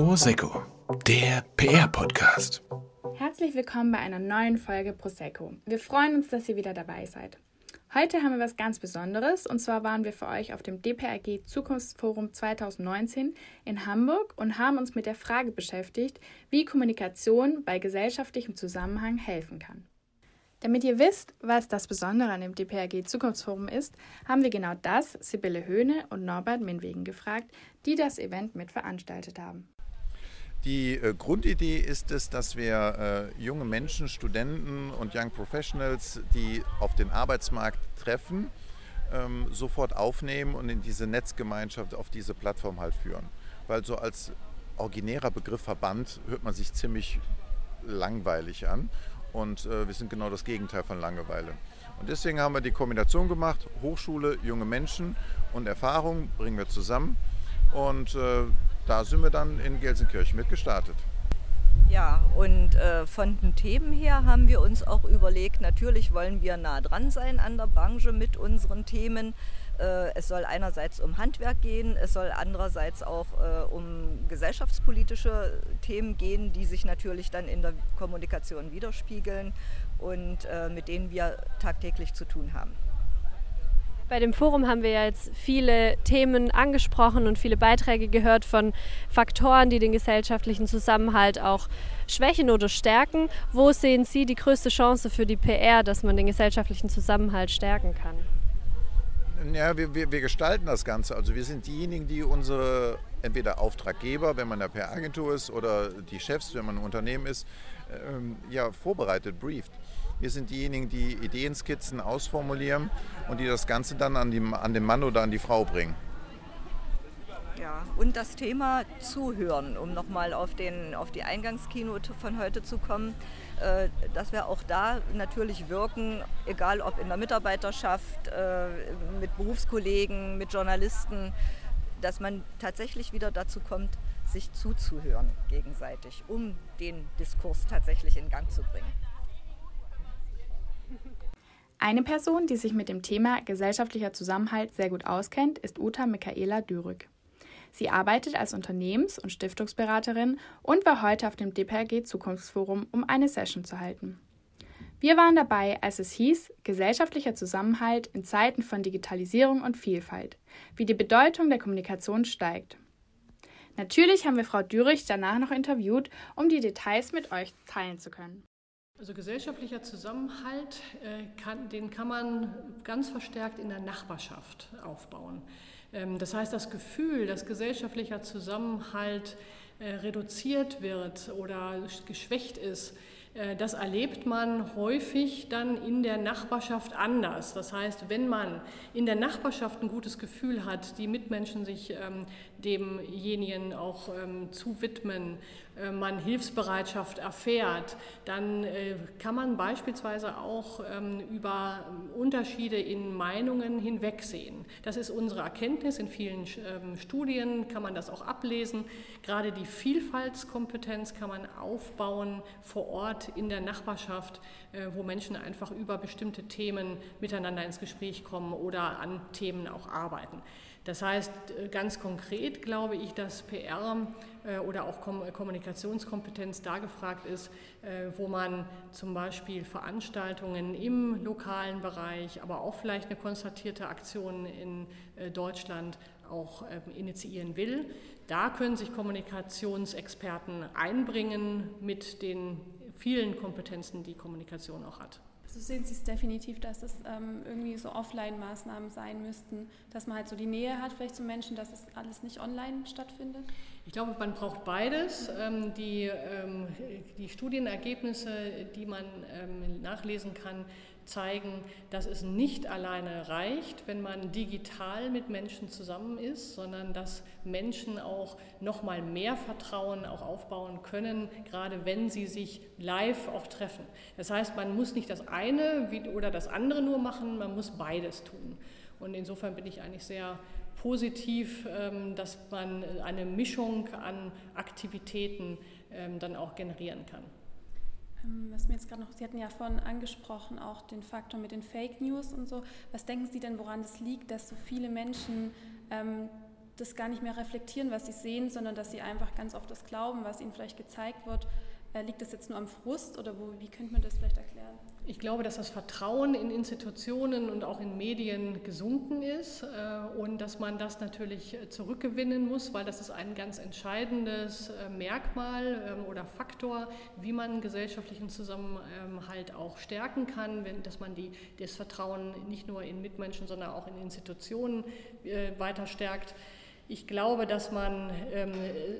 Prosecco, der PR-Podcast. Herzlich willkommen bei einer neuen Folge Prosecco. Wir freuen uns, dass ihr wieder dabei seid. Heute haben wir was ganz Besonderes und zwar waren wir für euch auf dem DPRG Zukunftsforum 2019 in Hamburg und haben uns mit der Frage beschäftigt, wie Kommunikation bei gesellschaftlichem Zusammenhang helfen kann. Damit ihr wisst, was das Besondere an dem DPRG Zukunftsforum ist, haben wir genau das Sibylle Höhne und Norbert Minwegen gefragt, die das Event mit veranstaltet haben. Die äh, Grundidee ist es, dass wir äh, junge Menschen, Studenten und Young Professionals, die auf den Arbeitsmarkt treffen, ähm, sofort aufnehmen und in diese Netzgemeinschaft auf diese Plattform halt führen. Weil so als originärer Begriff Verband hört man sich ziemlich langweilig an. Und äh, wir sind genau das Gegenteil von Langeweile. Und deswegen haben wir die Kombination gemacht, Hochschule, junge Menschen und Erfahrung bringen wir zusammen. Und da sind wir dann in Gelsenkirchen mit gestartet. Ja, und äh, von den Themen her haben wir uns auch überlegt, natürlich wollen wir nah dran sein an der Branche mit unseren Themen. Äh, es soll einerseits um Handwerk gehen, es soll andererseits auch äh, um gesellschaftspolitische Themen gehen, die sich natürlich dann in der Kommunikation widerspiegeln und äh, mit denen wir tagtäglich zu tun haben. Bei dem Forum haben wir ja jetzt viele Themen angesprochen und viele Beiträge gehört von Faktoren, die den gesellschaftlichen Zusammenhalt auch schwächen oder stärken. Wo sehen Sie die größte Chance für die PR, dass man den gesellschaftlichen Zusammenhalt stärken kann? Ja, wir, wir, wir gestalten das Ganze. Also wir sind diejenigen, die unsere entweder Auftraggeber, wenn man eine PR-Agentur ist, oder die Chefs, wenn man ein Unternehmen ist, ähm, ja, vorbereitet, brieft. Wir sind diejenigen, die Ideenskizzen ausformulieren und die das Ganze dann an, die, an den Mann oder an die Frau bringen. Ja, und das Thema Zuhören, um nochmal auf, auf die Eingangskeynote von heute zu kommen, äh, dass wir auch da natürlich wirken, egal ob in der Mitarbeiterschaft, äh, mit Berufskollegen, mit Journalisten, dass man tatsächlich wieder dazu kommt, sich zuzuhören gegenseitig, um den Diskurs tatsächlich in Gang zu bringen. Eine Person, die sich mit dem Thema gesellschaftlicher Zusammenhalt sehr gut auskennt, ist Uta Michaela Dürück. Sie arbeitet als Unternehmens- und Stiftungsberaterin und war heute auf dem DPRG Zukunftsforum, um eine Session zu halten. Wir waren dabei, als es hieß, gesellschaftlicher Zusammenhalt in Zeiten von Digitalisierung und Vielfalt, wie die Bedeutung der Kommunikation steigt. Natürlich haben wir Frau Dürich danach noch interviewt, um die Details mit euch teilen zu können. Also gesellschaftlicher Zusammenhalt, äh, kann, den kann man ganz verstärkt in der Nachbarschaft aufbauen. Ähm, das heißt, das Gefühl, dass gesellschaftlicher Zusammenhalt äh, reduziert wird oder geschwächt ist, äh, das erlebt man häufig dann in der Nachbarschaft anders. Das heißt, wenn man in der Nachbarschaft ein gutes Gefühl hat, die Mitmenschen sich ähm, demjenigen auch ähm, zu widmen, äh, man Hilfsbereitschaft erfährt, dann äh, kann man beispielsweise auch ähm, über Unterschiede in Meinungen hinwegsehen. Das ist unsere Erkenntnis. In vielen ähm, Studien kann man das auch ablesen. Gerade die Vielfaltskompetenz kann man aufbauen vor Ort in der Nachbarschaft, äh, wo Menschen einfach über bestimmte Themen miteinander ins Gespräch kommen oder an Themen auch arbeiten. Das heißt, ganz konkret glaube ich, dass PR äh, oder auch Kommunikationskompetenz da gefragt ist, äh, wo man zum Beispiel Veranstaltungen im lokalen Bereich, aber auch vielleicht eine konstatierte Aktion in äh, Deutschland auch ähm, initiieren will. Da können sich Kommunikationsexperten einbringen mit den vielen Kompetenzen, die Kommunikation auch hat. Also sehen Sie es definitiv, dass es ähm, irgendwie so Offline-Maßnahmen sein müssten, dass man halt so die Nähe hat vielleicht zu Menschen, dass es alles nicht online stattfindet? Ich glaube, man braucht beides. Ähm, die, ähm, die Studienergebnisse, die man ähm, nachlesen kann, zeigen, dass es nicht alleine reicht, wenn man digital mit Menschen zusammen ist, sondern dass Menschen auch noch mal mehr Vertrauen auch aufbauen können, gerade wenn sie sich live auch treffen. Das heißt, man muss nicht das eine oder das andere nur machen, man muss beides tun. Und insofern bin ich eigentlich sehr positiv, ähm, dass man eine Mischung an Aktivitäten ähm, dann auch generieren kann. Ähm, was mir jetzt gerade noch, Sie hatten ja vorhin angesprochen, auch den Faktor mit den Fake News und so. Was denken Sie denn, woran es liegt, dass so viele Menschen ähm, das gar nicht mehr reflektieren, was sie sehen, sondern dass sie einfach ganz oft das glauben, was ihnen vielleicht gezeigt wird. Äh, liegt das jetzt nur am Frust oder wo, wie könnte man das vielleicht erklären? Ich glaube, dass das Vertrauen in Institutionen und auch in Medien gesunken ist äh, und dass man das natürlich äh, zurückgewinnen muss, weil das ist ein ganz entscheidendes äh, Merkmal ähm, oder Faktor, wie man gesellschaftlichen Zusammenhalt auch stärken kann, wenn, dass man die, das Vertrauen nicht nur in Mitmenschen, sondern auch in Institutionen weiter stärkt. Ich glaube, dass, man, ähm,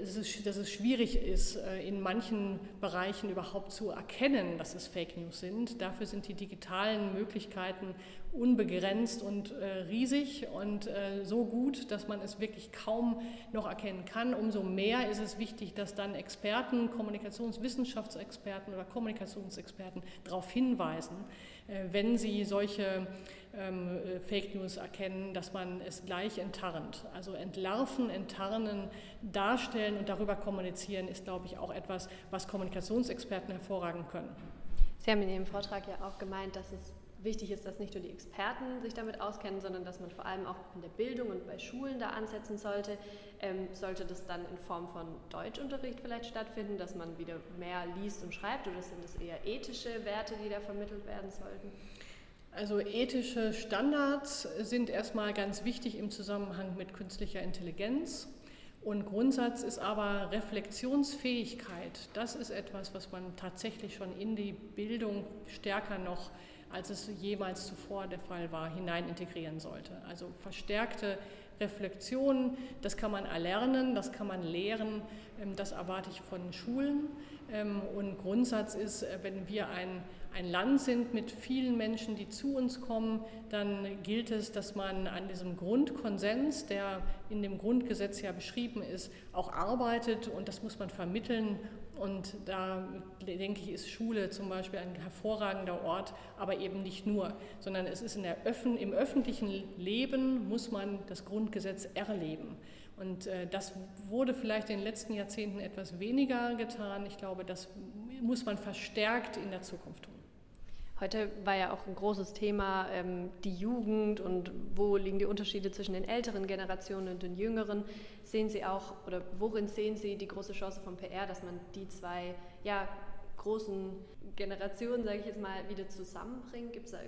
dass es schwierig ist, äh, in manchen Bereichen überhaupt zu erkennen, dass es Fake News sind. Dafür sind die digitalen Möglichkeiten unbegrenzt und äh, riesig und äh, so gut, dass man es wirklich kaum noch erkennen kann. Umso mehr ist es wichtig, dass dann Experten, Kommunikationswissenschaftsexperten oder Kommunikationsexperten darauf hinweisen, wenn sie solche ähm, äh, Fake News erkennen, dass man es gleich enttarnt. Also entlarven, enttarnen, darstellen und darüber kommunizieren ist, glaube ich, auch etwas, was Kommunikationsexperten hervorragend können. Sie haben in Ihrem Vortrag ja auch gemeint, dass es wichtig ist, dass nicht nur die Experten sich damit auskennen, sondern dass man vor allem auch in der Bildung und bei Schulen da ansetzen sollte. Ähm, sollte das dann in Form von Deutschunterricht vielleicht stattfinden, dass man wieder mehr liest und schreibt oder sind es eher ethische Werte, die da vermittelt werden sollten? Also ethische Standards sind erstmal ganz wichtig im Zusammenhang mit künstlicher Intelligenz. Und Grundsatz ist aber Reflexionsfähigkeit. Das ist etwas, was man tatsächlich schon in die Bildung stärker noch, als es jemals zuvor der Fall war, hinein integrieren sollte. Also verstärkte Reflexion, das kann man erlernen, das kann man lehren, ähm, das erwarte ich von Schulen. Ähm, und Grundsatz ist, äh, wenn wir ein ein Land sind mit vielen Menschen, die zu uns kommen, dann gilt es, dass man an diesem Grundkonsens, der in dem Grundgesetz ja beschrieben ist, auch arbeitet und das muss man vermitteln. Und da denke ich, ist Schule zum Beispiel ein hervorragender Ort, aber eben nicht nur, sondern es ist in der Öffn im öffentlichen Leben muss man das Grundgesetz erleben. Und äh, das wurde vielleicht in den letzten Jahrzehnten etwas weniger getan. Ich glaube, das muss man verstärkt in der Zukunft tun. Heute war ja auch ein großes Thema ähm, die Jugend und wo liegen die Unterschiede zwischen den älteren Generationen und den jüngeren. Sehen Sie auch oder worin sehen Sie die große Chance von PR, dass man die zwei ja, großen Generationen, sage ich jetzt mal, wieder zusammenbringt? Gibt es da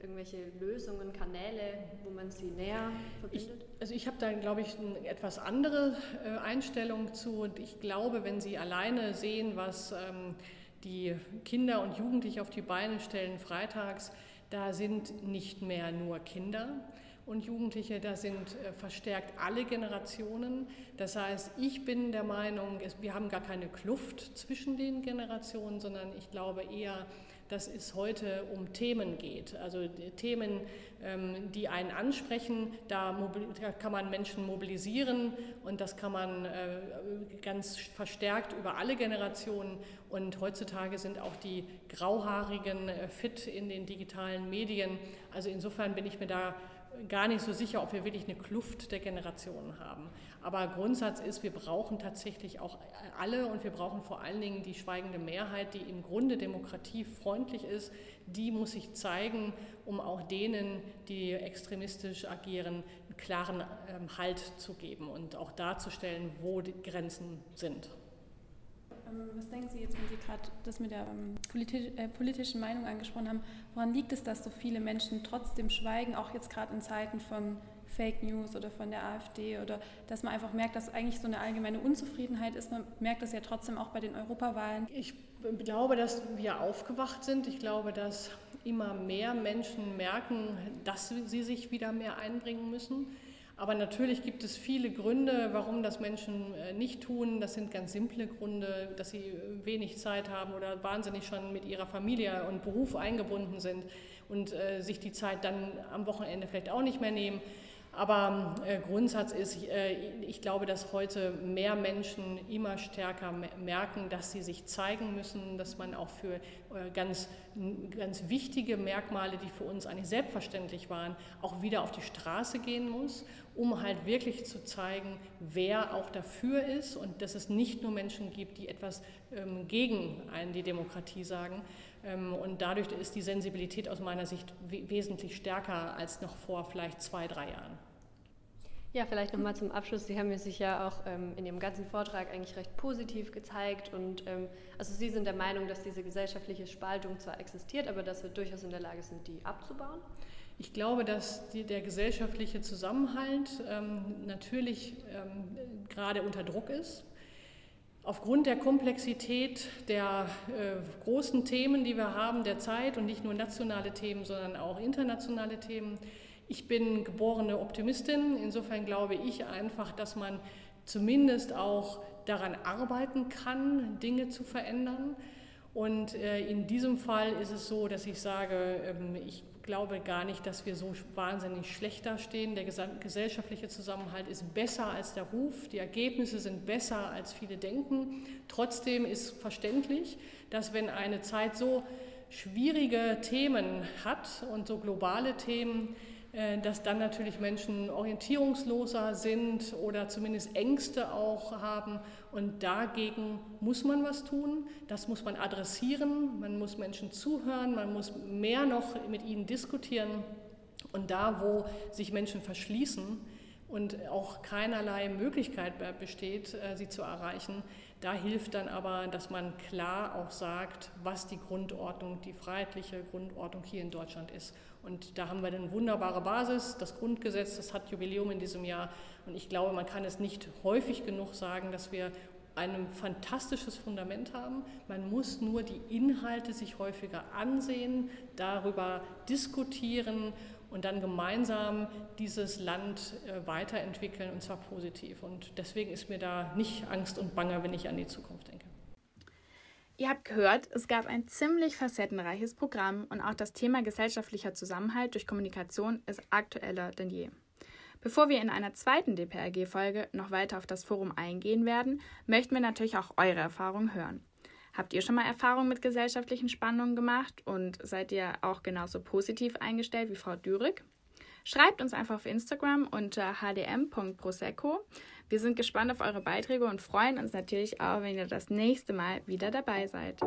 irgendwelche Lösungen, Kanäle, wo man sie näher verbindet? Ich, also ich habe da, glaube ich, eine etwas andere äh, Einstellung zu und ich glaube, wenn Sie alleine sehen, was... Ähm, die Kinder und Jugendliche auf die Beine stellen freitags, da sind nicht mehr nur Kinder und Jugendliche, da sind äh, verstärkt alle Generationen. Das heißt, ich bin der Meinung, wir haben gar keine Kluft zwischen den Generationen, sondern ich glaube eher, dass es heute um Themen geht. Also Themen, ähm, die einen ansprechen, da, kann man Menschen mobilisieren und das kann man äh, ganz verstärkt über alle Generationen. Und heutzutage sind auch die Grauhaarigen äh, fit in den digitalen Medien. Also insofern bin ich mir da gar nicht so sicher, ob wir wirklich eine Kluft der Generationen haben. Aber Grundsatz ist, wir brauchen tatsächlich auch alle und wir brauchen vor allen Dingen die schweigende Mehrheit, die im Grunde demokratiefreundlich ist. Die muss sich zeigen, um auch denen, die extremistisch agieren, einen klaren ähm, Halt zu geben und auch darzustellen, wo die Grenzen sind. Ähm, was denken Sie jetzt, wenn Sie gerade das mit der ähm, politi äh, politischen Meinung angesprochen haben? Woran liegt es, dass so viele Menschen trotzdem schweigen, auch jetzt gerade in Zeiten von Fake News oder von der AfD oder dass man einfach merkt, dass eigentlich so eine allgemeine Unzufriedenheit ist. Man merkt das ja trotzdem auch bei den Europawahlen. Ich glaube, dass wir aufgewacht sind. Ich glaube, dass immer mehr Menschen merken, dass sie sich wieder mehr einbringen müssen. Aber natürlich gibt es viele Gründe, warum das Menschen äh, nicht tun. Das sind ganz simple Gründe, dass sie wenig Zeit haben oder wahnsinnig schon mit ihrer Familie und Beruf eingebunden sind und äh, sich die Zeit dann am Wochenende vielleicht auch nicht mehr nehmen. Aber äh, Grundsatz ist, äh, ich glaube, dass heute mehr Menschen immer stärker merken, dass sie sich zeigen müssen, dass man auch für äh, ganz, ganz wichtige Merkmale, die für uns eigentlich selbstverständlich waren, auch wieder auf die Straße gehen muss, um halt wirklich zu zeigen, wer auch dafür ist und dass es nicht nur Menschen gibt, die etwas ähm, gegen einen die Demokratie sagen. Ähm, und dadurch ist die Sensibilität aus meiner Sicht wesentlich stärker als noch vor vielleicht zwei, drei Jahren. Ja, vielleicht nochmal zum Abschluss. Sie haben sich ja auch ähm, in Ihrem ganzen Vortrag eigentlich recht positiv gezeigt. Und ähm, also Sie sind der Meinung, dass diese gesellschaftliche Spaltung zwar existiert, aber dass wir durchaus in der Lage sind, die abzubauen. Ich glaube, dass die, der gesellschaftliche Zusammenhalt ähm, natürlich ähm, gerade unter Druck ist. Aufgrund der Komplexität der äh, großen Themen, die wir haben der Zeit und nicht nur nationale Themen, sondern auch internationale Themen, ich bin geborene Optimistin. Insofern glaube ich einfach, dass man zumindest auch daran arbeiten kann, Dinge zu verändern. Und äh, in diesem Fall ist es so, dass ich sage, ähm, ich glaube gar nicht, dass wir so wahnsinnig schlecht dastehen. Der gesellschaftliche Zusammenhalt ist besser als der Ruf. Die Ergebnisse sind besser, als viele denken. Trotzdem ist verständlich, dass wenn eine Zeit so schwierige Themen hat und so globale Themen, dass dann natürlich Menschen orientierungsloser sind oder zumindest Ängste auch haben. Und dagegen muss man was tun, das muss man adressieren, man muss Menschen zuhören, man muss mehr noch mit ihnen diskutieren. Und da, wo sich Menschen verschließen und auch keinerlei Möglichkeit besteht, äh, sie zu erreichen, da hilft dann aber, dass man klar auch sagt, was die Grundordnung, die freiheitliche Grundordnung hier in Deutschland ist. Und da haben wir eine wunderbare Basis. Das Grundgesetz, das hat Jubiläum in diesem Jahr. Und ich glaube, man kann es nicht häufig genug sagen, dass wir ein fantastisches Fundament haben. Man muss nur die Inhalte sich häufiger ansehen, darüber diskutieren und dann gemeinsam dieses Land äh, weiterentwickeln und zwar positiv. Und deswegen ist mir da nicht Angst und Bange, wenn ich an die Zukunft denke. Ihr habt gehört, es gab ein ziemlich facettenreiches Programm und auch das Thema gesellschaftlicher Zusammenhalt durch Kommunikation ist aktueller denn je. Bevor wir in einer zweiten DPRG-Folge noch weiter auf das Forum eingehen werden, möchten wir natürlich auch eure Erfahrungen hören. Habt ihr schon mal Erfahrungen mit gesellschaftlichen Spannungen gemacht und seid ihr auch genauso positiv eingestellt wie Frau Dürig? Schreibt uns einfach auf Instagram unter hdm.prosecco. Wir sind gespannt auf eure Beiträge und freuen uns natürlich auch, wenn ihr das nächste Mal wieder dabei seid.